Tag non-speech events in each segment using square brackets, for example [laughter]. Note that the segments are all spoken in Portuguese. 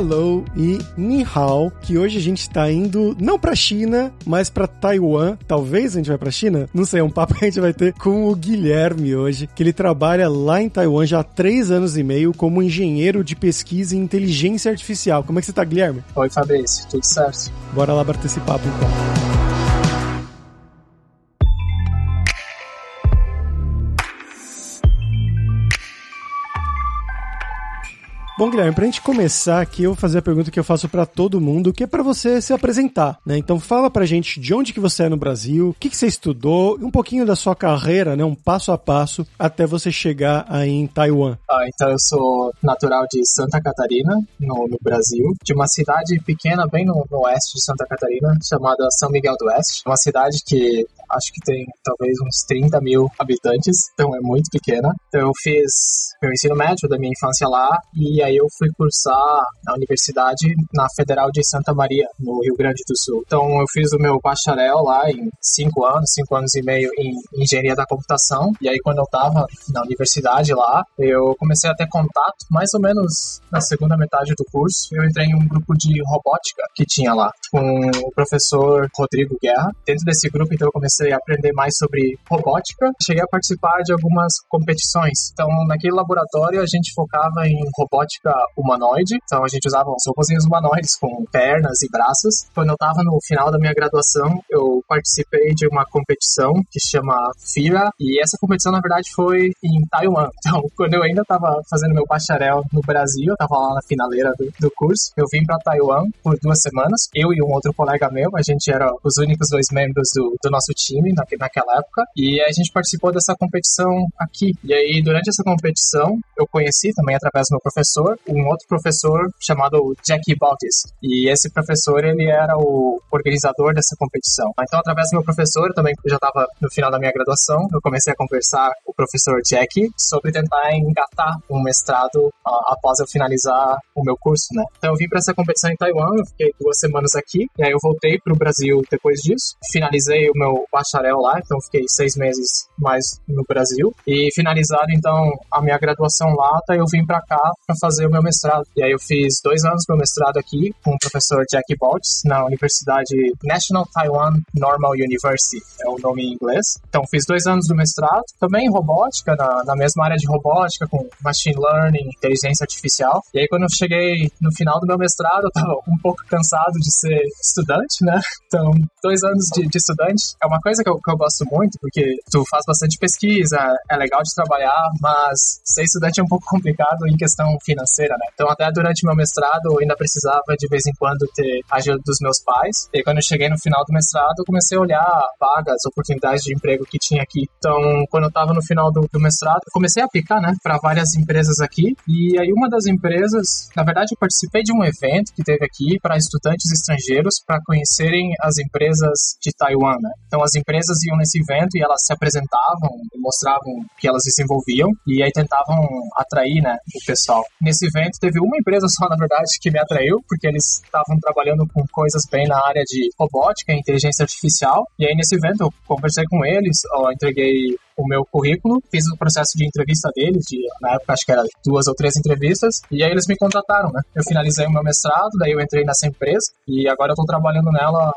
hello e ni hao, que hoje a gente tá indo não pra China, mas pra Taiwan. Talvez a gente vai pra China? Não sei, é um papo que a gente vai ter com o Guilherme hoje, que ele trabalha lá em Taiwan já há três anos e meio como engenheiro de pesquisa em inteligência artificial. Como é que você tá, Guilherme? Oi, Fabrício, tudo certo? Bora lá bater esse papo então. Bom, Guilherme, pra gente começar aqui, eu vou fazer a pergunta que eu faço para todo mundo, que é para você se apresentar, né? Então fala pra gente de onde que você é no Brasil, o que, que você estudou, um pouquinho da sua carreira, né? Um passo a passo até você chegar aí em Taiwan. Ah, então eu sou natural de Santa Catarina, no, no Brasil, de uma cidade pequena bem no, no oeste de Santa Catarina, chamada São Miguel do Oeste. Uma cidade que acho que tem talvez uns 30 mil habitantes, então é muito pequena. Então eu fiz meu ensino médio da minha infância lá e aí eu fui cursar na universidade na Federal de Santa Maria, no Rio Grande do Sul. Então eu fiz o meu bacharel lá em cinco anos, cinco anos e meio em engenharia da computação. E aí quando eu tava na universidade lá, eu comecei a ter contato, mais ou menos na segunda metade do curso, eu entrei em um grupo de robótica que tinha lá, com o professor Rodrigo Guerra. Dentro desse grupo, então eu comecei a aprender mais sobre robótica. Cheguei a participar de algumas competições. Então naquele laboratório a gente focava em robótica humanoide. Então a gente usava uns robôzinhos humanoides com pernas e braços. Quando eu estava no final da minha graduação, eu participei de uma competição que chama FIRA. E essa competição, na verdade, foi em Taiwan. [laughs] Então, quando eu ainda estava fazendo meu bacharel no Brasil, eu estava lá na finaleira do, do curso, eu vim para Taiwan por duas semanas. Eu e um outro colega meu, a gente era os únicos dois membros do, do nosso time na, naquela época. E a gente participou dessa competição aqui. E aí, durante essa competição, eu conheci também através do meu professor um outro professor chamado Jackie Baltis. E esse professor, ele era o organizador dessa competição. Então, através do meu professor, eu também já estava no final da minha graduação, eu comecei a conversar com o professor Jackie sobre tentar engatar um mestrado uh, após eu finalizar o meu curso, né? Então, eu vim para essa competição em Taiwan, eu fiquei duas semanas aqui, e aí eu voltei para o Brasil depois disso. Finalizei o meu bacharel lá, então fiquei seis meses mais no Brasil. E finalizado, então, a minha graduação lá, tá, eu vim para cá para fazer o meu mestrado. E aí eu fiz dois anos meu mestrado aqui com o professor Jackie Boltz na Universidade National Taiwan Normal University, é o nome em inglês. Então fiz dois anos do mestrado, também em robótica, na, na mesma área de robótica, com machine learning, inteligência artificial. E aí quando eu cheguei no final do meu mestrado, eu tava um pouco cansado de ser estudante, né? Então, dois anos de, de estudante é uma coisa que eu, que eu gosto muito, porque tu faz bastante pesquisa, é legal de trabalhar, mas ser estudante é um pouco complicado em questão financeira, né? Então, até durante meu mestrado, eu ainda precisava de vez em quando ter ajuda dos meus pais. E quando eu cheguei no final do mestrado, eu comecei a olhar vagas, oportunidades de emprego que tinha aqui. Então, quando eu estava no final do, do, mestrado, comecei a aplicar, né, para várias empresas aqui. E aí, uma das empresas, na verdade, eu participei de um evento que teve aqui para estudantes estrangeiros para conhecerem as empresas de Taiwan, né? Então, as empresas iam nesse evento e elas se apresentavam mostravam que elas desenvolviam e aí tentavam atrair, né, o pessoal. Nesse evento, teve uma empresa só, na verdade, que me atraiu, porque eles estavam trabalhando com coisas bem na área de robótica e inteligência artificial. E aí, nesse evento, eu conversei com eles, eu entreguei o meu currículo, fiz o processo de entrevista deles, de, na época acho que era duas ou três entrevistas, e aí eles me contrataram, né? Eu finalizei o meu mestrado, daí eu entrei nessa empresa, e agora eu tô trabalhando nela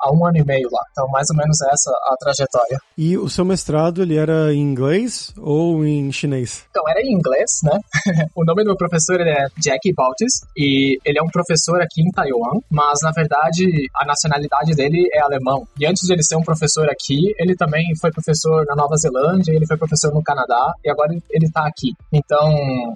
há um ano e meio lá. Então, mais ou menos essa a trajetória. E o seu mestrado, ele era em inglês ou em chinês? Então, era em inglês, né? [laughs] o nome do meu professor é Jackie Baltis, e ele é um professor aqui em Taiwan, mas, na verdade, a nacionalidade dele é alemão. E antes de ele ser um professor aqui, ele também foi professor na Nova Zelândia, ele foi professor no Canadá, e agora ele está aqui. Então,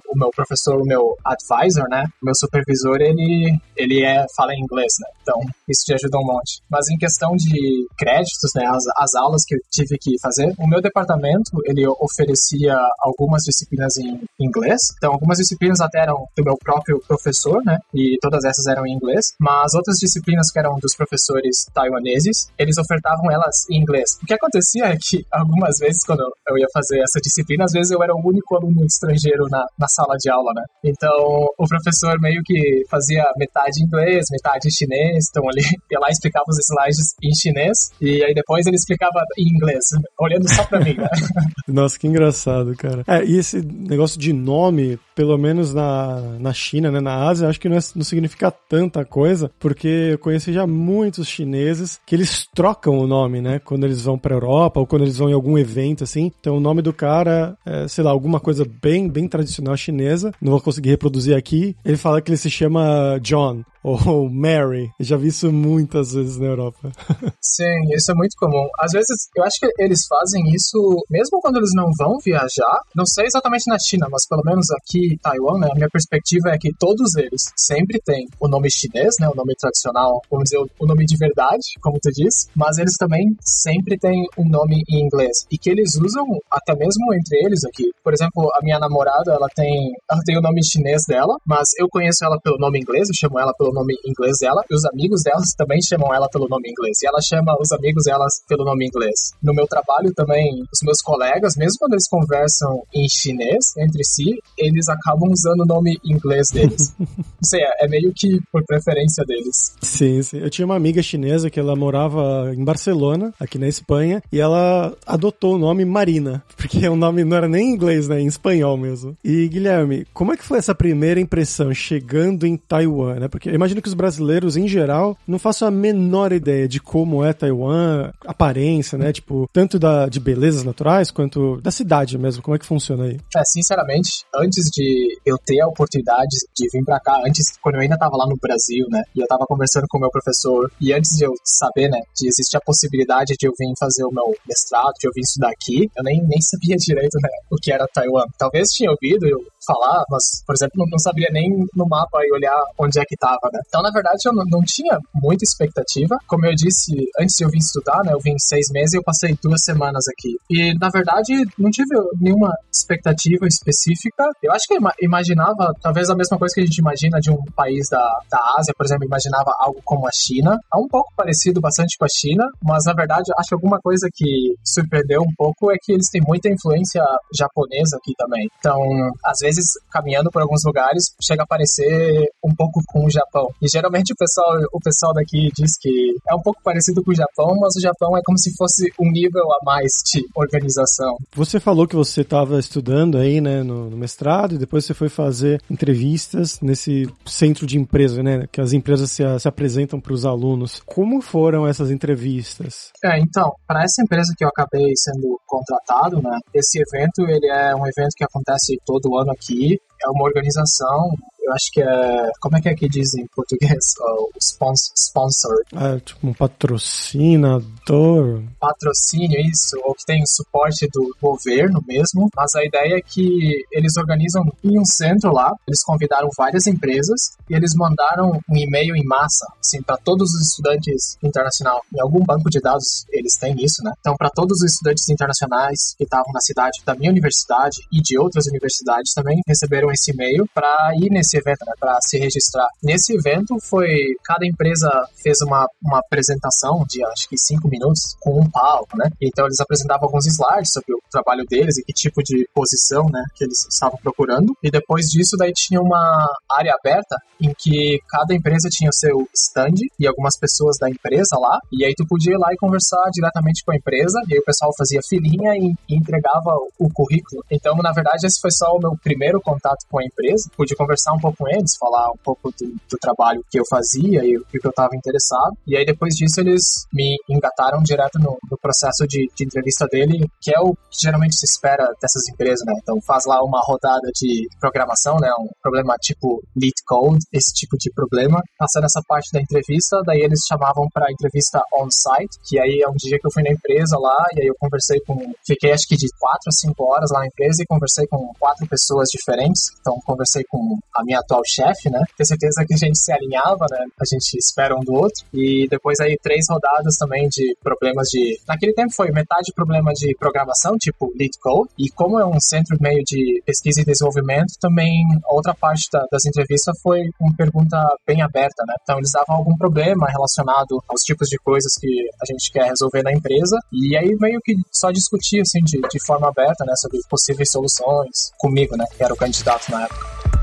o meu professor, o meu advisor, né? O meu supervisor, ele, ele é, fala inglês, né? Então, isso te ajuda um monte. Mas em questão de créditos, né, as, as aulas que eu tive que fazer, o meu departamento, ele oferecia algumas disciplinas em inglês. Então, algumas disciplinas até eram do meu próprio professor, né, e todas essas eram em inglês. Mas outras disciplinas que eram dos professores taiwaneses, eles ofertavam elas em inglês. O que acontecia é que, algumas vezes, quando eu ia fazer essa disciplina, às vezes eu era o único aluno estrangeiro na, na sala de aula, né? Então, o professor meio que fazia metade inglês, metade chinês, então ele [laughs] ia lá e explicava os slides em chinês, e aí depois ele explicava em inglês, olhando só pra mim, né? [laughs] Nossa, que engraçado, cara. É, e esse negócio de nome, pelo menos na, na China, né, na Ásia, acho que não, é, não significa tanta coisa, porque eu conheci já muitos chineses que eles trocam o nome, né, quando eles vão pra Europa ou quando eles vão em algum evento, assim. Então o nome do cara é, sei lá, alguma coisa bem, bem tradicional chinesa, não vou conseguir reproduzir aqui. Ele fala que ele se chama John ou Mary. Eu já vi isso muitas vezes na Europa. [laughs] Sim, isso é muito comum. Às vezes, eu acho que eles fazem isso mesmo quando eles não vão viajar. Não sei exatamente na China, mas pelo menos aqui em Taiwan, né, a minha perspectiva é que todos eles sempre têm o nome chinês, né, o nome tradicional, vamos dizer, o nome de verdade, como tu disse, mas eles também sempre têm um nome em inglês e que eles usam até mesmo entre eles aqui. Por exemplo, a minha namorada, ela tem, ela tem o nome chinês dela, mas eu conheço ela pelo nome inglês, eu chamo ela pelo nome inglês dela, e os amigos delas também chamam ela pelo nome inglês, e ela chama os amigos delas pelo nome inglês. No meu trabalho também, os meus colegas, mesmo quando eles conversam em chinês entre si, eles acabam usando o nome inglês deles. [laughs] Não sei, é, é meio que por preferência deles. Sim, sim. Eu tinha uma amiga chinesa que ela morava em Barcelona, aqui na Espanha, e ela adotou o nome Marina, [laughs] porque o nome não era nem em inglês, né, em espanhol mesmo. E Guilherme, como é que foi essa primeira impressão chegando em Taiwan, né? Porque imagino que os brasileiros em geral não façam a menor ideia de como é Taiwan, aparência, né? Tipo, tanto da, de belezas naturais quanto da cidade mesmo. Como é que funciona aí? É, sinceramente, antes de eu ter a oportunidade de vir para cá, antes, quando eu ainda tava lá no Brasil, né? E eu tava conversando com o meu professor, e antes de eu saber, né, de existir a possibilidade de eu vir fazer o meu mestrado, de eu vir estudar aqui, eu nem, nem sabia [laughs] direito, né, o que era Taiwan. Talvez tinha ouvido, eu falar, mas, por exemplo, não, não sabia nem no mapa e olhar onde é que tava, né? Então, na verdade, eu não, não, tinha muita expectativa. Como eu disse, antes eu vir estudar, né? Eu vim seis meses e eu passei duas semanas aqui. E, na verdade, não tive nenhuma expectativa específica. Eu acho que imaginava, talvez a mesma coisa que a gente imagina de um país da, da Ásia, por exemplo, imaginava algo como a China. É um pouco parecido bastante com a China, mas, na verdade, acho que alguma coisa que surpreendeu um pouco é que eles têm muita influência japonesa aqui também. Então, às vezes, vezes, caminhando por alguns lugares, chega a parecer um pouco com o Japão. E geralmente o pessoal, o pessoal daqui diz que é um pouco parecido com o Japão, mas o Japão é como se fosse um nível a mais de organização. Você falou que você estava estudando aí, né, no, no, mestrado, e depois você foi fazer entrevistas nesse centro de empresa, né, que as empresas se, se apresentam para os alunos. Como foram essas entrevistas? É, então, para essa empresa que eu acabei sendo contratado, né, esse evento ele é um evento que acontece todo ano aqui aqui é uma organização eu acho que é. Como é que é que diz em português? [laughs] O sponsor. sponsor. É, tipo um patrocinador. Patrocínio, isso. Ou que tem o suporte do governo mesmo. Mas a ideia é que eles organizam em um centro lá. Eles convidaram várias empresas e eles mandaram um e-mail em massa, assim, para todos os estudantes internacionais. Em algum banco de dados eles têm isso, né? Então, para todos os estudantes internacionais que estavam na cidade da minha universidade e de outras universidades também receberam esse e-mail para ir nesse evento, né, para se registrar. Nesse evento foi cada empresa fez uma, uma apresentação de acho que cinco minutos com um palco, né? Então eles apresentavam alguns slides sobre o trabalho deles e que tipo de posição, né, que eles estavam procurando. E depois disso daí tinha uma área aberta em que cada empresa tinha o seu stand e algumas pessoas da empresa lá. E aí tu podia ir lá e conversar diretamente com a empresa. E aí o pessoal fazia filinha e, e entregava o currículo. Então, na verdade, esse foi só o meu primeiro contato com a empresa. Pude conversar um com eles, falar um pouco do, do trabalho que eu fazia e o que eu estava interessado. E aí depois disso eles me engataram direto no, no processo de, de, entrevista dele, que é o que geralmente se espera dessas empresas, né? Então faz lá uma rodada de programação, né? Um problema tipo lead code, esse tipo de problema. Passando essa parte da entrevista, daí eles chamavam para entrevista on-site, que aí é um dia que eu fui na empresa lá e aí eu conversei com, fiquei acho que de quatro a cinco horas lá na empresa e conversei com quatro pessoas diferentes. Então conversei com a minha minha atual chefe, né? Ter certeza que a gente se alinhava, né? A gente espera um do outro. E depois aí três rodadas também de problemas de. Naquele tempo foi metade problema de programação, tipo lead code. E como é um centro meio de pesquisa e desenvolvimento, também outra parte da, das entrevistas foi uma pergunta bem aberta, né? Então eles davam algum problema relacionado aos tipos de coisas que a gente quer resolver na empresa. E aí meio que só discutir assim de, de forma aberta, né? Sobre possíveis soluções comigo, né? Que era o candidato na época.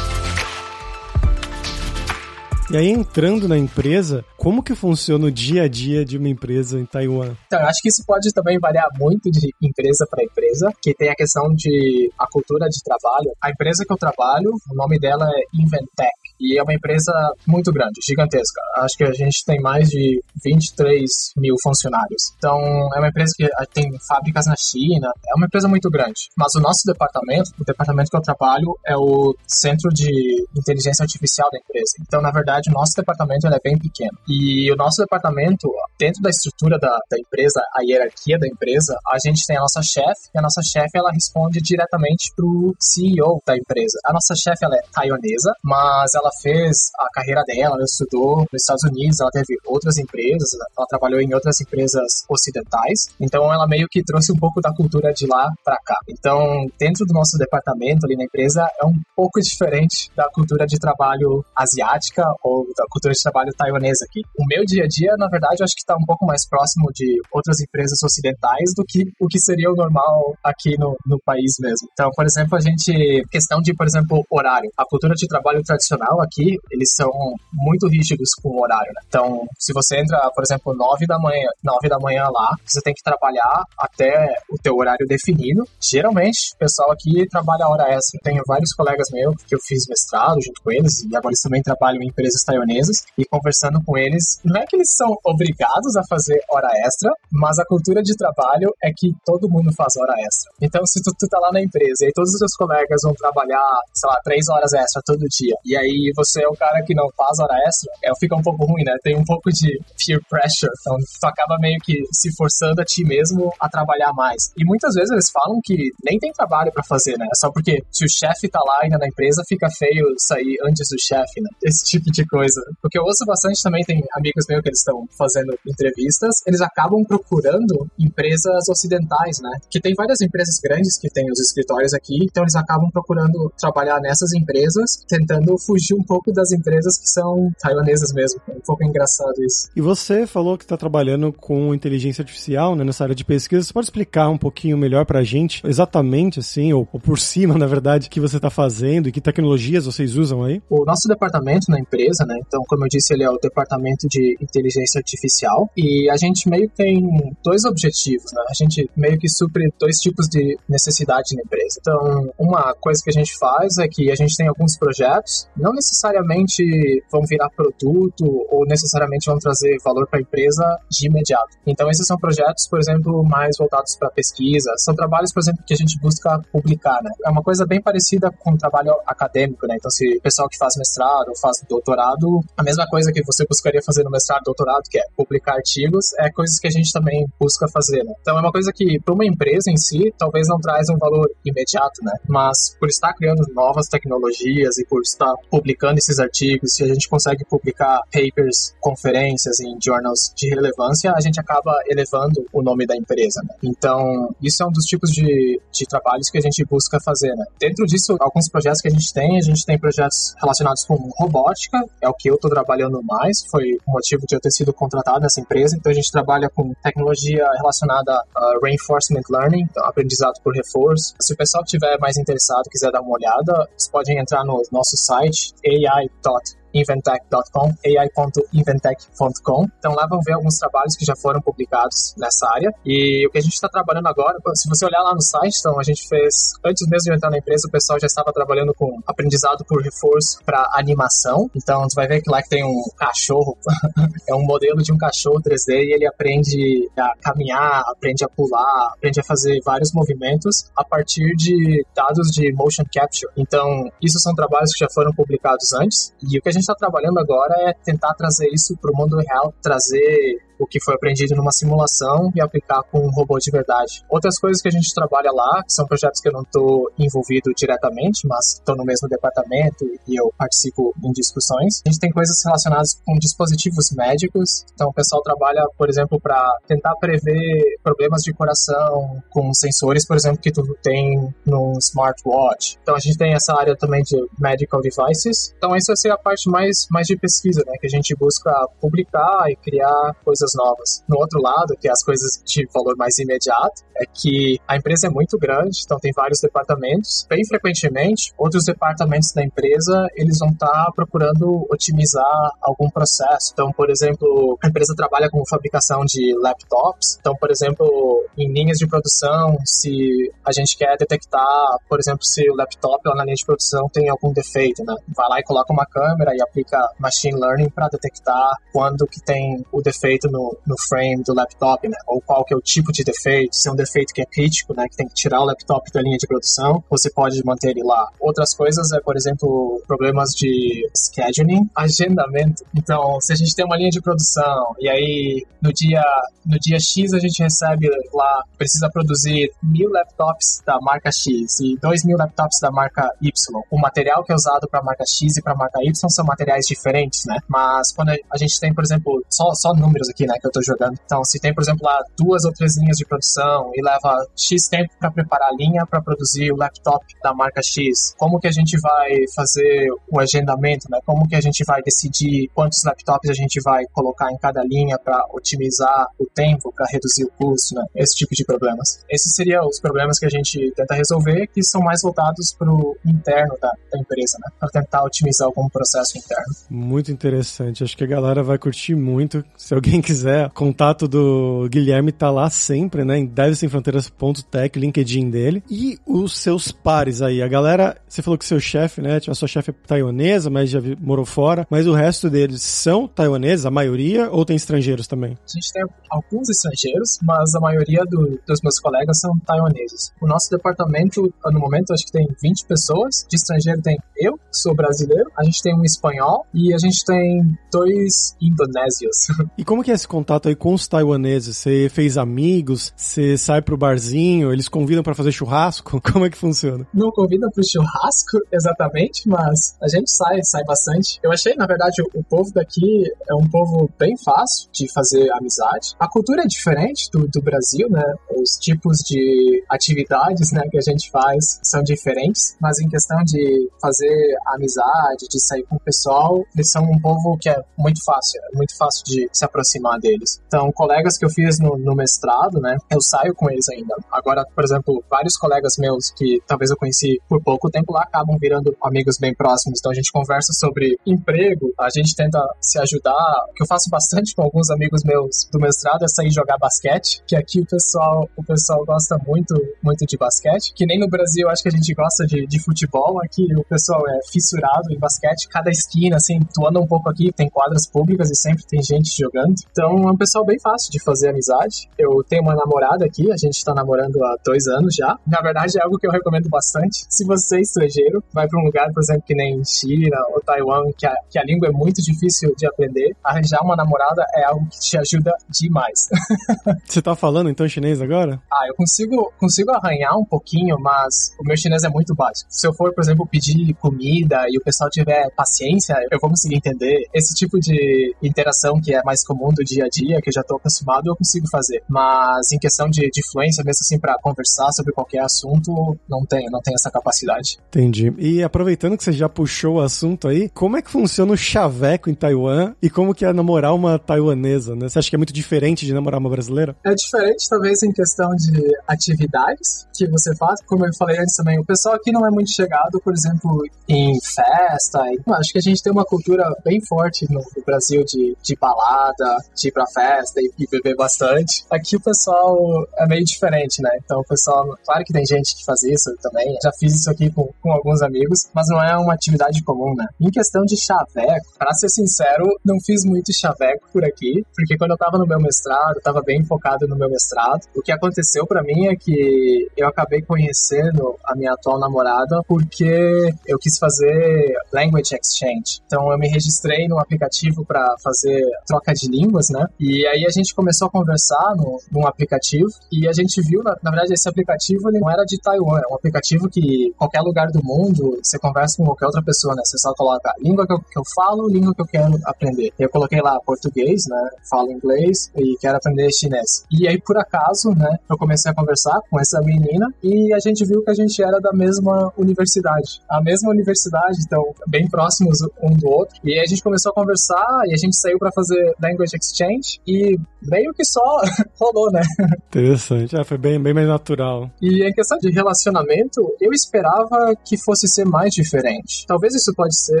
E aí, entrando na empresa, como que funciona o dia a dia de uma empresa em Taiwan? Então, eu acho que isso pode também variar muito de empresa para empresa, que tem a questão de a cultura de trabalho. A empresa que eu trabalho, o nome dela é Inventec. E é uma empresa muito grande, gigantesca. Acho que a gente tem mais de 23 mil funcionários. Então, é uma empresa que tem fábricas na China, é uma empresa muito grande. Mas o nosso departamento, o departamento que eu trabalho, é o centro de inteligência artificial da empresa. Então, na verdade, o nosso departamento é bem pequeno. E o nosso departamento, dentro da estrutura da, da empresa, a hierarquia da empresa, a gente tem a nossa chefe, e a nossa chefe, ela responde diretamente para o CEO da empresa. A nossa chefe, é taiwanesa, mas ela fez a carreira dela, ela estudou nos Estados Unidos, ela teve outras empresas, ela trabalhou em outras empresas ocidentais, então ela meio que trouxe um pouco da cultura de lá para cá. Então, dentro do nosso departamento ali na empresa, é um pouco diferente da cultura de trabalho asiática ou da cultura de trabalho taiwanesa aqui. O meu dia a dia, na verdade, eu acho que está um pouco mais próximo de outras empresas ocidentais do que o que seria o normal aqui no, no país mesmo. Então, por exemplo, a gente, questão de, por exemplo, horário. A cultura de trabalho tradicional aqui, eles são muito rígidos com o horário, né? Então, se você entra, por exemplo, 9 da manhã, 9 da manhã lá, você tem que trabalhar até o teu horário definido. Geralmente, o pessoal aqui trabalha hora extra. Tenho vários colegas meus que eu fiz mestrado junto com eles, e agora eles também trabalham em empresas taiwanesas, e conversando com eles, não é que eles são obrigados a fazer hora extra, mas a cultura de trabalho é que todo mundo faz hora extra. Então, se tu, tu tá lá na empresa e todos os teus colegas vão trabalhar, sei lá, três horas extra todo dia, e aí você é o cara que não faz hora extra, é, fica um pouco ruim, né? Tem um pouco de peer pressure, então tu acaba meio que se forçando a ti mesmo a trabalhar mais. E muitas vezes eles falam que nem tem trabalho para fazer, né? Só porque se o chefe tá lá ainda na empresa, fica feio sair antes do chefe, né? [laughs] Esse tipo de coisa. Porque eu ouço bastante também, tem amigos meus que eles estão fazendo entrevistas, eles acabam procurando empresas ocidentais, né? Que tem várias empresas grandes que têm os escritórios aqui, então eles acabam procurando trabalhar nessas empresas, tentando fugir um pouco das empresas que são taiwanesas mesmo. É um pouco engraçado isso. E você falou que está trabalhando com inteligência artificial né, nessa área de pesquisa. Você pode explicar um pouquinho melhor para a gente, exatamente assim, ou, ou, por [laughs] cima, na verdade, o que você está fazendo e que tecnologias vocês usam aí? O nosso departamento na empresa, né? Então, como eu disse, ele é o departamento de inteligência artificial e a gente meio que tem dois objetivos, né? A gente meio que supre dois tipos de necessidade na empresa. Então, uma coisa que a gente faz é que a gente tem alguns projetos, não necessariamente vão virar produto ou necessariamente vão trazer valor para a empresa de imediato. Então, esses são projetos, por exemplo, mais voltados para pesquisa. São trabalhos, por exemplo, que a gente busca publicar, né? É uma coisa bem parecida com o trabalho acadêmico, né? Então, se o pessoal que faz mestrado ou faz doutorado, a mesma coisa que você buscaria fazer no mestrado, doutorado, que é publicar artigos, é coisas que a gente também busca fazer, né? Então, é uma coisa que para uma empresa em si, talvez não traz um valor imediato, né? Mas por estar criando novas tecnologias e por estar publicando esses artigos, se a gente consegue publicar papers, conferências em journals de relevância, a gente acaba elevando o nome da empresa. Né? Então, isso é um dos tipos de, de trabalhos que a gente busca fazer. Né? Dentro disso, alguns projetos que a gente tem, a gente tem projetos relacionados com robótica, é o que eu estou trabalhando mais, foi o motivo de eu ter sido contratado nessa empresa. Então, a gente trabalha com tecnologia relacionada a reinforcement learning, então, aprendizado por reforço. Se o pessoal estiver mais interessado, quiser dar uma olhada, vocês podem entrar no nosso site AI thought. inventec.com, ai.inventec.com. Então lá vão ver alguns trabalhos que já foram publicados nessa área. E o que a gente está trabalhando agora, se você olhar lá no site, então a gente fez, antes mesmo de entrar na empresa, o pessoal já estava trabalhando com aprendizado por reforço para animação. Então você vai ver que lá que tem um cachorro, [laughs] é um modelo de um cachorro 3D e ele aprende a caminhar, aprende a pular, aprende a fazer vários movimentos a partir de dados de motion capture. Então, isso são trabalhos que já foram publicados antes. E o que a gente gente está trabalhando agora é tentar trazer isso para o mundo real, trazer o que foi aprendido numa simulação e aplicar com um robô de verdade. Outras coisas que a gente trabalha lá, são projetos que eu não estou envolvido diretamente, mas estou no mesmo departamento e eu participo em discussões. A gente tem coisas relacionadas com dispositivos médicos. Então, o pessoal trabalha, por exemplo, para tentar prever problemas de coração com sensores, por exemplo, que tu tem no smartwatch. Então, a gente tem essa área também de medical devices. Então, essa é a parte mais, mais de pesquisa, né? Que a gente busca publicar e criar coisas novas. No outro lado, que é as coisas de valor mais imediato, é que a empresa é muito grande, então tem vários departamentos. Bem frequentemente, outros departamentos da empresa, eles vão estar tá procurando otimizar algum processo. Então, por exemplo, a empresa trabalha com fabricação de laptops. Então, por exemplo, em linhas de produção, se a gente quer detectar, por exemplo, se o laptop lá na linha de produção tem algum defeito, né? Vai lá e coloca uma câmera e aplica machine learning para detectar quando que tem o defeito no no, frame do laptop, né? Ou qual que é o tipo de defeito, se é um defeito que é crítico, né? Que tem que tirar o laptop da linha de produção, você pode manter ele lá. Outras coisas é, por exemplo, problemas de scheduling, agendamento. Então, se a gente tem uma linha de produção e aí no dia, no dia X a gente recebe lá, precisa produzir mil laptops da marca X e dois mil laptops da marca Y. O material que é usado para a marca X e para a marca Y são materiais diferentes, né? Mas quando a gente tem, por exemplo, só, só números aqui, né? que eu estou jogando. Então, se tem, por exemplo, lá duas ou três linhas de produção e leva X tempo para preparar a linha para produzir o laptop da marca X, como que a gente vai fazer o agendamento, né? Como que a gente vai decidir quantos laptops a gente vai colocar em cada linha para otimizar o tempo, para reduzir o custo, né? Esse tipo de problemas. Esses seriam os problemas que a gente tenta resolver, que são mais voltados para o interno da, da empresa, né? Para tentar otimizar algum processo interno. Muito interessante. Acho que a galera vai curtir muito. Se alguém quiser quiser, contato do Guilherme tá lá sempre, né? Em devesemfronteiras.tech, LinkedIn dele. E os seus pares aí, a galera, você falou que seu chefe, né? A sua chefe é taiwanesa, mas já morou fora, mas o resto deles são taiwaneses, a maioria, ou tem estrangeiros também? A gente tem alguns estrangeiros, mas a maioria do, dos meus colegas são taiwaneses. O nosso departamento, no momento, acho que tem 20 pessoas. De estrangeiro tem eu, que sou brasileiro, a gente tem um espanhol e a gente tem dois indonésios. E como que é esse contato aí com os taiwaneses? Você fez amigos? Você sai pro barzinho? Eles convidam para fazer churrasco? [laughs] Como é que funciona? Não convidam pro churrasco, [laughs] exatamente, mas a gente sai, sai bastante. Eu achei, na verdade, o, povo daqui é um povo bem fácil de fazer amizade. A cultura é diferente do, do Brasil, né? Os tipos de atividades né, que a gente faz são diferentes, mas em questão de fazer amizade, de sair com o pessoal, eles são um povo que é muito fácil, é muito fácil de se aproximar deles. Então, colegas que eu fiz no, no, mestrado, né, eu saio com eles ainda. Agora, por exemplo, vários colegas meus que talvez eu conheci por pouco tempo lá acabam virando amigos bem próximos. Então, a gente conversa sobre emprego, a gente tenta se ajudar. O que eu faço bastante com alguns amigos meus do mestrado é sair jogar basquete, que aqui o pessoal, o pessoal gosta muito, muito de basquete. Que nem no Brasil, acho que a gente gosta de, de futebol. Aqui o pessoal é fissurado em basquete. Cada esquina, assim, tu anda um pouco aqui, tem quadras públicas e sempre tem gente jogando. Então, então é um pessoal bem fácil de fazer amizade. Eu tenho uma namorada aqui, a gente tá namorando há dois anos já. Na verdade, é algo que eu recomendo bastante. Se você é estrangeiro, vai para um lugar, por exemplo, que nem China ou Taiwan, que a, que a língua é muito difícil de aprender, arranjar uma namorada é algo que te ajuda demais. [laughs] você tá falando então chinês agora? Ah, eu consigo, consigo arranhar um pouquinho, mas o meu chinês é muito básico. Se eu for, por exemplo, pedir comida e o pessoal tiver paciência, eu vou conseguir entender. Esse tipo de interação que é mais comum do dia a dia, que eu já estou acostumado, eu consigo fazer. Mas em questão de, de fluência, mesmo assim, para conversar sobre qualquer assunto, não tenho, não tenho essa capacidade. Entendi. E aproveitando que você já puxou o assunto aí, como é que funciona o chaveco em Taiwan e como que é namorar uma taiwanesa, né? Você acha que é muito diferente de namorar uma brasileira? É diferente, talvez, em questão de atividades que você faz. Como eu falei antes também, o pessoal aqui não é muito chegado, por exemplo, em festa. Acho que a gente tem uma cultura bem forte no, no Brasil de, de balada, de ir pra festa e, e, beber bastante. Aqui o pessoal é meio diferente, né? Então o pessoal, claro que tem gente que faz isso também. Já fiz isso aqui com, com alguns amigos, mas não é uma atividade comum, né? Em questão de chaveco, pra ser sincero, não fiz muito chaveco por aqui, porque quando eu tava no meu mestrado, eu tava bem focado no meu mestrado. O que aconteceu para mim é que eu acabei conhecendo a minha atual namorada porque eu quis fazer language exchange. Então eu me registrei no aplicativo para fazer troca de línguas, né? E aí a gente começou a conversar no, num aplicativo e a gente viu, na, na verdade, esse aplicativo ele não era de Taiwan, é um aplicativo que qualquer lugar do mundo você conversa com qualquer outra pessoa, né? Você só coloca língua que eu, que eu falo, língua que eu quero aprender. Eu coloquei lá português, né? Falo inglês e quero aprender chinês. E aí, por acaso, né? Eu comecei a conversar com essa menina e a gente viu que a gente era da mesma universidade. A mesma universidade, então, bem próximos um do outro. E aí a gente começou a conversar e a gente saiu para fazer language exchange e meio que só [laughs] rolou, né? Interessante. É, foi bem, bem mais natural. E em questão de relacionamento, eu esperava que fosse ser mais diferente. Talvez isso pode ser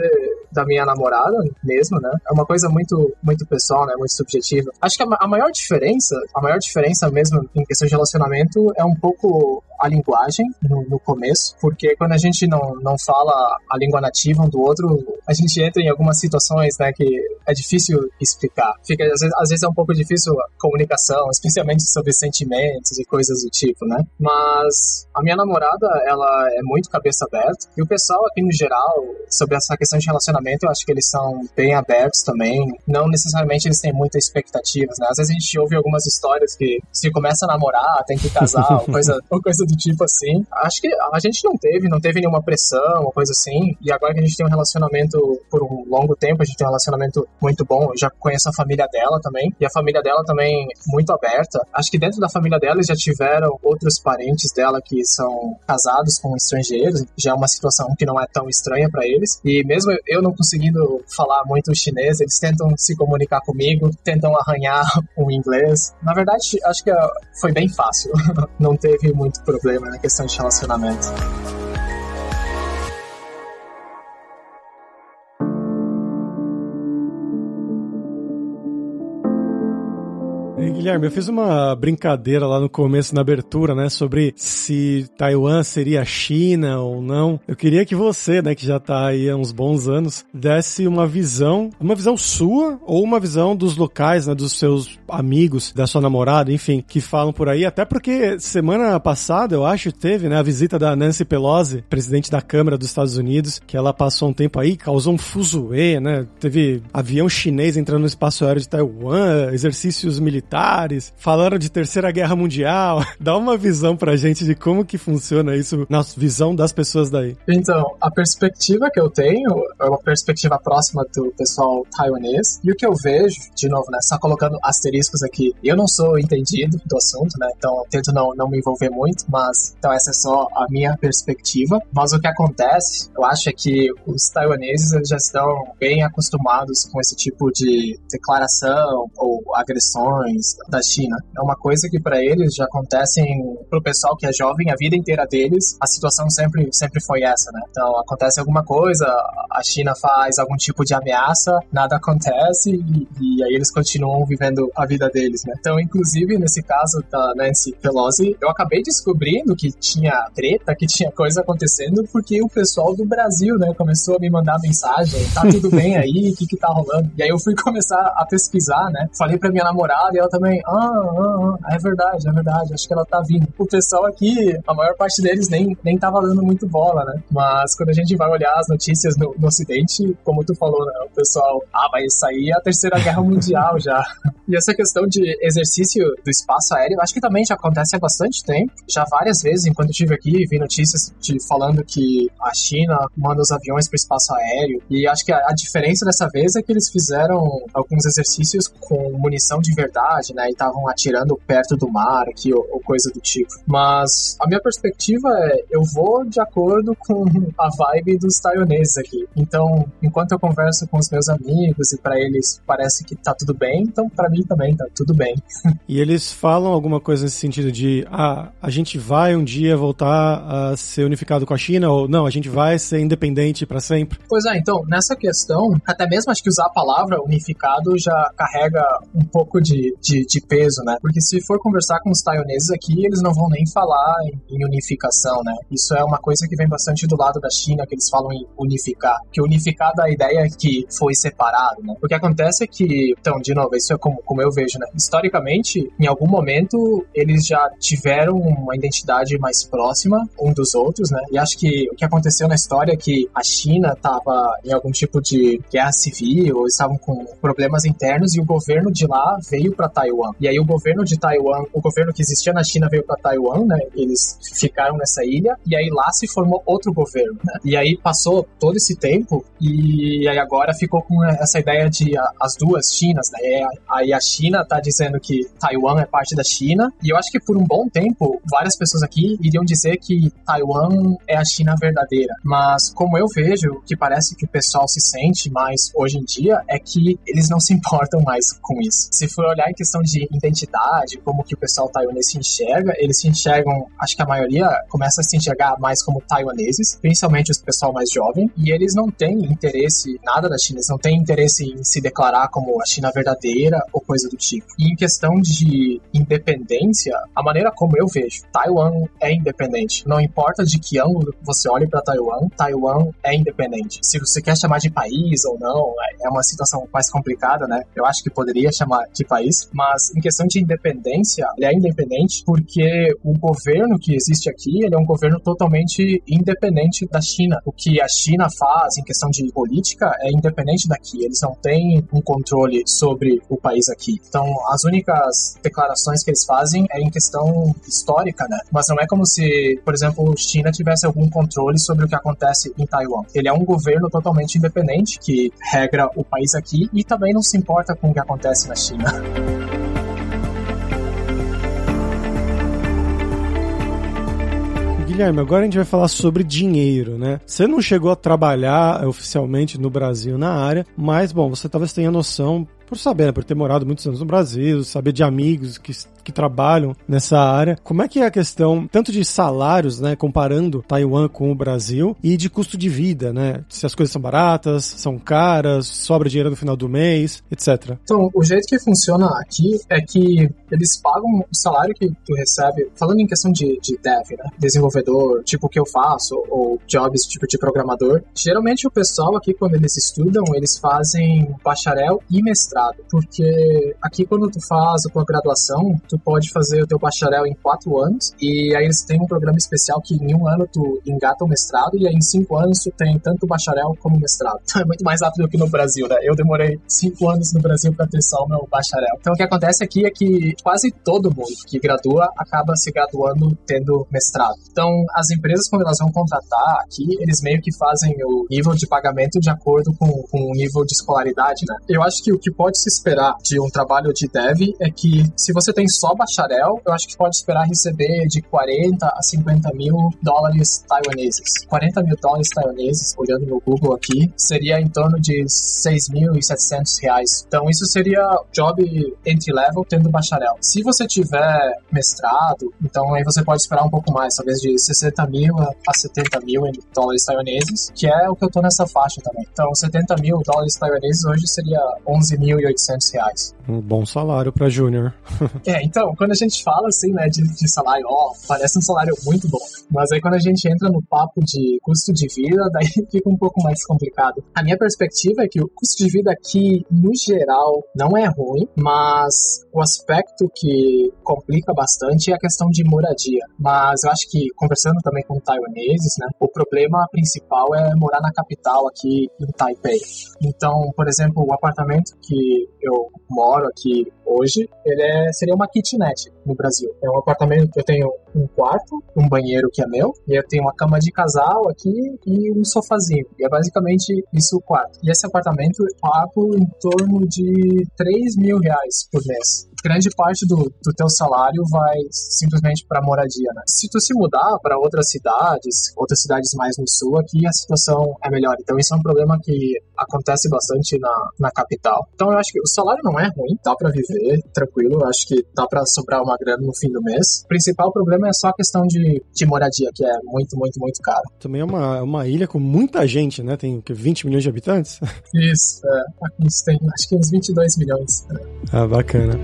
da minha namorada mesmo, né? É uma coisa muito, muito pessoal, né? Muito subjetiva. Acho que a, a maior diferença, a maior diferença mesmo em questão de relacionamento é um pouco a linguagem no, no, começo, porque quando a gente não, não fala a língua nativa um do outro, a gente entra em algumas situações, né, que é difícil explicar. Fica, às vezes, às vezes é um pouco difícil a comunicação, especialmente sobre sentimentos e coisas do tipo, né? Mas a minha namorada, ela é muito cabeça aberta, e o pessoal aqui no geral, sobre essa questão de relacionamento, eu acho que eles são bem abertos também. Não necessariamente eles têm muitas expectativas, né? Às vezes a gente ouve algumas histórias que se começa a namorar, tem que casar, ou coisa, [laughs] ou coisa do tipo assim. Acho que a gente não teve, não teve nenhuma pressão, ou coisa assim. E agora que a gente tem um relacionamento por um longo tempo, a gente tem um relacionamento muito bom. Eu já conheço a família dela também. E a família dela também muito aberta. Acho que dentro da família dela já tiveram outros parentes dela que são casados com estrangeiros. Já é uma situação que não é tão estranha para eles. E mesmo eu não conseguindo falar muito chinês, eles tentam se comunicar comigo, tentam arranhar [laughs] o inglês. Na verdade, acho que foi bem fácil. [laughs] não teve muito problema problema na questão de relacionamento. Guilherme, eu fiz uma brincadeira lá no começo, na abertura, né, sobre se Taiwan seria China ou não. Eu queria que você, né, que já tá aí há uns bons anos, desse uma visão, uma visão sua ou uma visão dos locais, né, dos seus amigos, da sua namorada, enfim, que falam por aí. Até porque semana passada, eu acho, teve, né, a visita da Nancy Pelosi, presidente da Câmara dos Estados Unidos, que ela passou um tempo aí, causou um fuzuê, né, teve avião chinês entrando no espaço aéreo de Taiwan, exercícios militares militares, falaram de Terceira Guerra Mundial. [laughs] Dá uma visão pra gente de como que funciona isso na visão das pessoas daí. Então, a perspectiva que eu tenho é uma perspectiva próxima do pessoal taiwanês. E o que eu vejo, de novo, né, só colocando asteriscos aqui, eu não sou entendido do assunto, né, então tento não, não me envolver muito, mas então essa é só a minha perspectiva. Mas o que acontece, eu acho é que os taiwaneses já estão bem acostumados com esse tipo de declaração ou agressões da China. É uma coisa que para eles já acontece pro pessoal que é jovem a vida inteira deles, a situação sempre sempre foi essa, né? Então acontece alguma coisa, a China faz algum tipo de ameaça, nada acontece e, e aí eles continuam vivendo a vida deles, né? Então, inclusive nesse caso da Nancy Pelosi, eu acabei descobrindo que tinha treta, que tinha coisa acontecendo porque o pessoal do Brasil, né, começou a me mandar mensagem, tá tudo bem aí, o que que tá rolando? E aí eu fui [laughs] começar a pesquisar, né? Falei pra minha namorada e ela também, ah, ah, ah, é verdade, é verdade, acho que ela tá vindo. O pessoal aqui, a maior parte deles nem, nem tava dando muito bola, né? Mas quando a gente vai olhar as notícias no, no Ocidente, como tu falou, né? O pessoal, ah, vai sair a Terceira Guerra Mundial já. [laughs] E essa questão de exercício do espaço aéreo, acho que também já acontece há bastante tempo. Já várias vezes, enquanto eu estive aqui, vi notícias de, falando que a China manda os aviões para o espaço aéreo. E acho que a, a diferença dessa vez é que eles fizeram alguns exercícios com munição de verdade, né? E estavam atirando perto do mar aqui, ou, ou, coisa do tipo. Mas a minha perspectiva é, eu vou de acordo com a vibe dos taiwaneses aqui. Então, enquanto eu converso com os meus amigos e para eles parece que tá tudo bem, então para mim também tá tudo bem. [laughs] e eles falam alguma coisa nesse sentido de, ah, a gente vai um dia voltar a ser unificado com a China, ou não, a gente vai ser independente para sempre? Pois é, então, nessa questão, até mesmo acho que usar a palavra unificado já carrega um pouco de, de de, peso, né? Porque se for conversar com os taiwaneses aqui, eles não vão nem falar em, em unificação, né? Isso é uma coisa que vem bastante do lado da China, que eles falam em unificar. Que unificar da ideia que foi separado, né? O que acontece é que, então, de novo, isso é como, como eu vejo, né? Historicamente, em algum momento, eles já tiveram uma identidade mais próxima um dos outros, né? E acho que o que aconteceu na história é que a China estava em algum tipo de guerra civil, ou estavam com problemas internos e o governo de lá veio para Taiwan. E aí o governo de Taiwan, o governo que existia na China veio para Taiwan, né? Eles ficaram nessa ilha e aí lá se formou outro governo, né? E aí passou todo esse tempo e aí agora ficou com essa ideia de as duas Chinas, né? Aí a China tá dizendo que Taiwan é parte da China e eu acho que por um bom tempo várias pessoas aqui iriam dizer que Taiwan é a China verdadeira. Mas como eu vejo, que parece que o pessoal se sente mais hoje em dia é que eles não se importam mais com isso. Se for olhar em questão de identidade, como que o pessoal taiwanês se enxerga, eles se enxergam, acho que a maioria começa a se enxergar mais como taiwaneses, principalmente o pessoal mais jovem, e eles não têm interesse nada da China, eles não têm interesse em se declarar como a China verdadeira ou coisa do tipo. E em questão de independência, a maneira como eu vejo, Taiwan é independente. Não importa de que ângulo você olhe para Taiwan, Taiwan é independente. Se você quer chamar de país ou não, é uma situação mais complicada, né? Eu acho que poderia chamar de país, mas em questão de independência, ele é independente porque o governo que existe aqui, ele é um governo totalmente independente da China. O que a China faz em questão de política é independente daqui. Eles não têm um controle sobre o país aqui. Então, as únicas declarações que eles fazem é em questão histórica, né? Mas não é como se, por exemplo, China tivesse algum controle sobre o que acontece em Taiwan. Ele é um governo totalmente independente que regra o país aqui e também não se importa com o que acontece na China. Guilherme, agora a gente vai falar sobre dinheiro, né? Você não chegou a trabalhar oficialmente no Brasil na área, mas, bom, você talvez tenha noção por saber, né, por ter morado muitos anos no Brasil, saber de amigos que, que trabalham nessa área. Como é que é a questão, tanto de salários, né, comparando Taiwan com o Brasil, e de custo de vida, né? Se as coisas são baratas, são caras, sobra dinheiro no final do mês, etc. Então, o jeito que funciona aqui é que eles pagam o salário que tu recebe, falando em questão de, de dev, né, desenvolvedor, tipo o que eu faço, ou jobs tipo de programador. Geralmente o pessoal aqui, quando eles estudam, eles fazem bacharel e mestrado porque aqui quando tu faz a tua graduação, tu pode fazer o teu bacharel em quatro anos, e aí eles têm um programa especial que em um ano tu engata o mestrado, e aí em cinco anos tu tem tanto bacharel como mestrado. [laughs] Então é muito mais rápido que no Brasil, né? Eu demorei cinco anos no Brasil para ter só o meu bacharel. Então o que acontece aqui é que quase todo mundo que gradua acaba se graduando tendo mestrado. Então as empresas, quando elas vão contratar aqui, eles meio que fazem o nível de pagamento de acordo com, com o nível de escolaridade, né? Eu acho que o que pode se esperar de um trabalho de dev é que se você tem só bacharel, eu acho que pode esperar receber de 40 a 50 mil dólares taiwaneses. 40 mil dólares taiwaneses, olhando no Google aqui, seria em torno de 6.700 reais. Então isso seria job entry level tendo bacharel. Se você tiver mestrado, então aí você pode esperar um pouco mais, talvez de 60 mil a 70 mil dólares taiwaneses, que é o que eu tô nessa faixa também. Então 70 mil dólares taiwaneses hoje seria 11 mil 1.800 reais. Um bom salário para júnior. é, então, quando a gente fala assim, né, de, de salário, ó, parece um salário muito bom. Mas aí quando a gente entra no papo de custo de vida, [laughs] daí fica um pouco mais complicado. A minha perspectiva é que o custo de vida aqui, no geral, não é ruim, mas o aspecto que complica bastante é a questão de moradia. Mas eu acho que, conversando também com taiwaneses, né, o problema principal é morar na capital aqui em Taipei. Então, por exemplo, o apartamento que eu moro aqui hoje, ele é, seria uma kitnet no Brasil. É um apartamento que eu tenho um quarto, um banheiro que é meu, e eu tenho uma cama de casal aqui e um sofazinho. E é basicamente isso o quarto. E esse apartamento eu pago em torno de 3 mil reais por mês grande parte do, do teu salário vai simplesmente para moradia, né? Se tu se mudar para outras cidades, outras cidades mais no sul, aqui a situação é melhor. Então isso é um problema que acontece bastante na, na capital. Então eu acho que o salário não é ruim, dá para viver tranquilo, eu acho que dá para sobrar uma grana no fim do mês. O principal problema é só a questão de, de moradia, que é muito, muito, muito caro. Também é uma, uma ilha com muita gente, né? Tem que, 20 milhões de habitantes? Isso, é. Aqui tem acho que uns 22 milhões. Ah, bacana.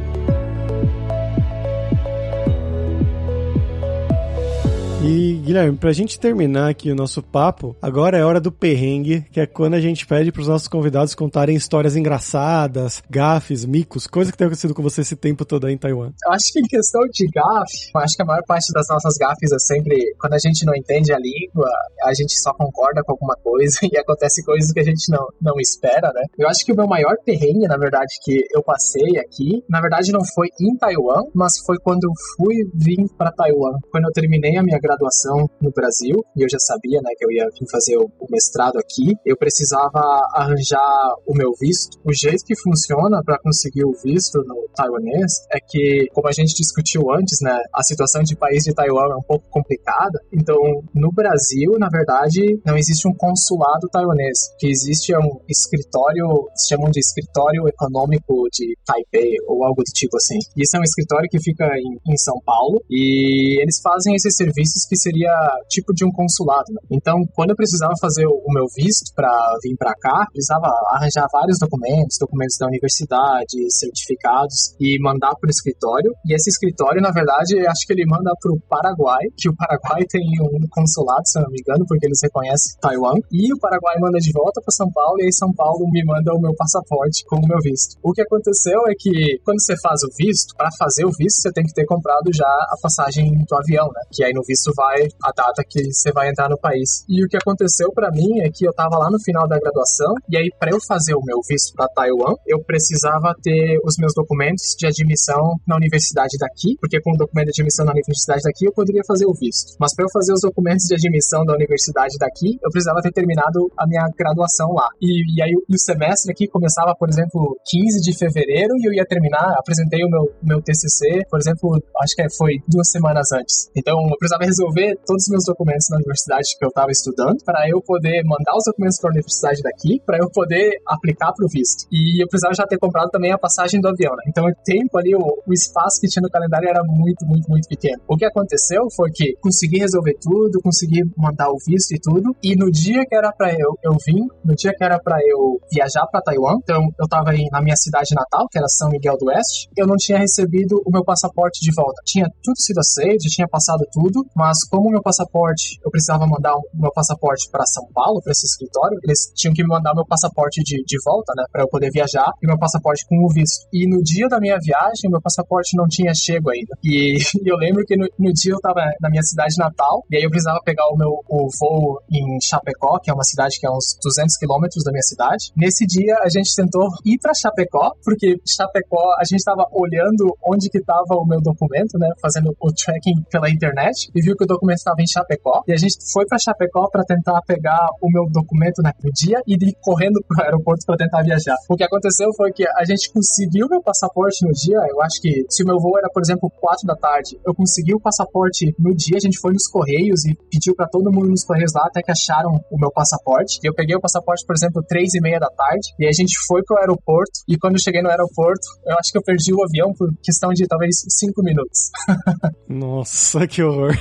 E, Guilherme, pra gente terminar aqui o nosso papo, agora é hora do perrengue, que é quando a gente pede pros nossos convidados contarem histórias engraçadas, gafes, micos, coisas que tem acontecido com você esse tempo todo aí em Taiwan. Eu acho que em questão de gafe, acho que a maior parte das nossas gafes é sempre quando a gente não entende a língua, a gente só concorda com alguma coisa [laughs] e acontece coisas que a gente não, não espera, né? Eu acho que o meu maior perrengue, na verdade, que eu passei aqui, na verdade não foi em Taiwan, mas foi quando eu fui vir para Taiwan. Quando eu terminei a minha graduação no Brasil, e eu já sabia, né, que eu ia vir fazer o, mestrado aqui, eu precisava arranjar o meu visto. O jeito que funciona para conseguir o visto no taiwanês é que, como a gente discutiu antes, né, a situação de país de Taiwan é um pouco complicada. Então, no Brasil, na verdade, não existe um consulado taiwanês. O que existe é um escritório, se chamam de escritório econômico de Taipei ou algo do tipo assim. E esse é um escritório que fica em, em São Paulo e eles fazem esses que seria tipo de um consulado. Né? Então, quando eu precisava fazer o, meu visto para vir para cá, precisava arranjar vários documentos, documentos da universidade, certificados e mandar para o escritório. E esse escritório, na verdade, acho que ele manda para o Paraguai, que o Paraguai [laughs] tem um consulado, se não me engano, porque eles reconhecem Taiwan. E o Paraguai manda de volta para São Paulo e aí São Paulo me manda o meu passaporte com o meu visto. O que aconteceu é que quando você faz o visto, para fazer o visto, você tem que ter comprado já a passagem do avião, né? Que aí no visto vai a data que você vai entrar no país. E o que aconteceu para mim é que eu tava lá no final da graduação e aí para eu fazer o meu visto para Taiwan, eu precisava ter os meus documentos de admissão na universidade daqui, porque com o documento de admissão na universidade daqui eu poderia fazer o visto. Mas para eu fazer os documentos de admissão da universidade daqui, eu precisava ter terminado a minha graduação lá. E, e aí o semestre aqui começava, por exemplo, 15 de fevereiro e eu ia terminar, apresentei o meu, meu TCC, por exemplo, acho que foi duas semanas antes. Então eu precisava resolver todos os meus documentos na universidade que eu estava estudando para eu poder mandar os documentos para a universidade daqui, para eu poder aplicar para o visto. E eu precisava já ter comprado também a passagem do avião, né? Então o tempo ali, o, o espaço que tinha no calendário era muito, muito, muito pequeno. O que aconteceu foi que consegui resolver tudo, consegui mandar o visto e tudo, e no dia que era para eu, eu vim, no dia que era para eu viajar para Taiwan, então eu estava aí na minha cidade natal, que era São Miguel do Oeste, eu não tinha recebido o meu passaporte de volta. Tinha tudo sido aceito, tinha passado tudo, mas como o meu passaporte, eu precisava mandar o meu passaporte para São Paulo, para esse escritório, eles tinham que me mandar meu passaporte de, de volta, né, para eu poder viajar, e meu passaporte com o visto. E no dia da minha viagem, meu passaporte não tinha chego ainda. E, e [laughs] eu lembro que no, no, dia eu tava na minha cidade natal, e aí eu precisava pegar o meu o voo em Chapecó, que é uma cidade que é uns 200 quilômetros da minha cidade. Nesse dia a gente tentou ir para Chapecó, porque Chapecó a gente estava olhando onde que estava o meu documento, né, fazendo o tracking pela internet e viu que o documento estava em Chapecó. E a gente foi para Chapecó para tentar pegar o meu documento naquele dia e ir correndo pro aeroporto para tentar viajar. O que aconteceu foi que a gente conseguiu meu passaporte no dia. Eu acho que se o meu voo era, por exemplo, 4 da tarde, eu consegui o passaporte no dia. A gente foi nos correios e pediu para todo mundo nos correios lá até que acharam o meu passaporte. E eu peguei o passaporte, por exemplo, 3 e meia da tarde. E a gente foi pro aeroporto. E quando eu cheguei no aeroporto, eu acho que eu perdi o avião por questão de talvez 5 minutos. [laughs] Nossa, que horror.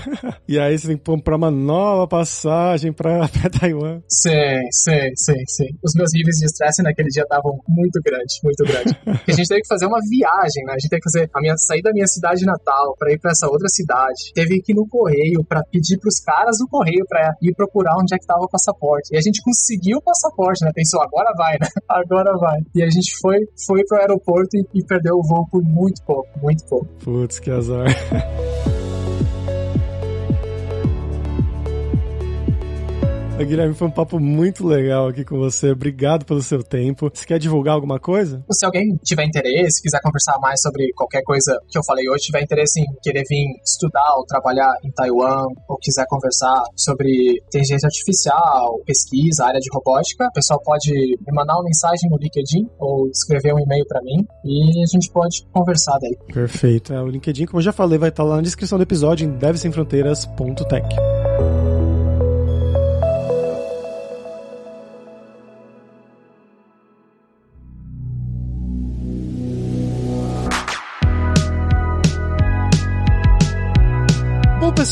E aí você tem que comprar uma nova passagem pra, [laughs] pra Taiwan. Sim, sim, sim, sim. Os meus níveis de estresse naquele dia estavam muito grandes, muito grandes. Porque a gente teve que fazer uma viagem, né? A gente teve que fazer a minha sair da minha cidade natal para ir para essa outra cidade. Teve que ir no correio para pedir pros caras do correio para ir procurar onde é que tava o passaporte. E a gente conseguiu o passaporte, né? Pensou, agora vai, né? [laughs] Agora vai. E a gente foi, foi pro aeroporto e, e perdeu o voo por muito pouco, muito pouco. Putz, que azar. [laughs] Guilherme, foi um papo muito legal aqui com você. Obrigado pelo seu tempo. Você quer divulgar alguma coisa? Se alguém tiver interesse, quiser conversar mais sobre qualquer coisa que eu falei hoje, tiver interesse em querer vir estudar ou trabalhar em Taiwan, ou quiser conversar sobre inteligência artificial, pesquisa, área de robótica, o pessoal pode me mandar uma mensagem no LinkedIn ou escrever um e-mail para mim e a gente pode conversar daí. Perfeito. É, o LinkedIn, como eu já falei, vai estar lá na descrição do episódio em devsemfronteiras.tech.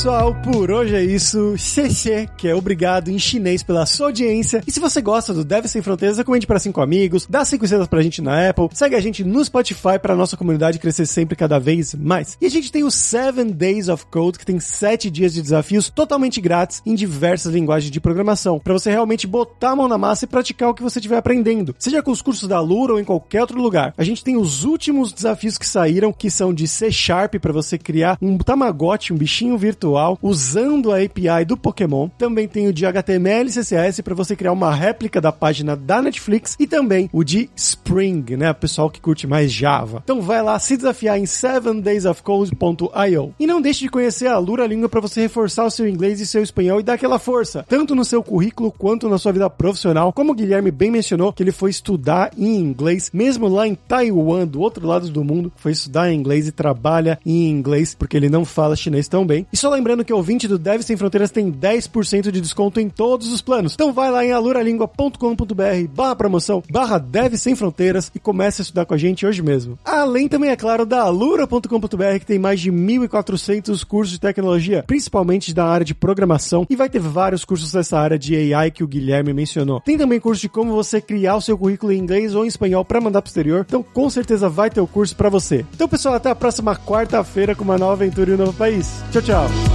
pessoal, por hoje é isso. CC, que é obrigado em chinês pela sua audiência. E se você gosta do Deve Sem Fronteiras, comente para cinco amigos, dá cinco estrelas pra gente na Apple, segue a gente no Spotify pra nossa comunidade crescer sempre cada vez mais. E a gente tem o Seven Days of Code, que tem sete dias de desafios totalmente grátis em diversas linguagens de programação, para você realmente botar a mão na massa e praticar o que você estiver aprendendo, seja com os cursos da Lura ou em qualquer outro lugar. A gente tem os últimos desafios que saíram, que são de C Sharp para você criar um Tamagotchi, um bichinho virtual, usando a API do Pokémon. Também tem o de HTML e CSS para você criar uma réplica da página da Netflix e também o de Spring, né? Pessoal que curte mais Java. Então vai lá se desafiar em 7daysofcode.io. E não deixe de conhecer a Lura Língua para você reforçar o seu inglês e seu espanhol e dar aquela força, tanto no seu currículo quanto na sua vida profissional. Como o Guilherme bem mencionou, que ele foi estudar em inglês, mesmo lá em Taiwan, do outro lado do mundo, foi estudar em inglês e trabalha em inglês, porque ele não fala chinês tão bem. E só lembrando que o ouvinte do Deve Sem Fronteiras tem 10% de desconto em todos os planos. Então vai lá em aluralingua.com.br barra promoção, barra Deve Sem Fronteiras e comece a estudar com a gente hoje mesmo. Além também, é claro, da alura.com.br que tem mais de 1.400 cursos de tecnologia, principalmente da área de programação e vai ter vários cursos dessa área de AI que o Guilherme mencionou. Tem também curso de como você criar o seu currículo em inglês ou em espanhol para mandar pro exterior, então com certeza vai ter o curso para você. Então pessoal, até a próxima quarta-feira com uma nova aventura em um novo país. Tchau, tchau.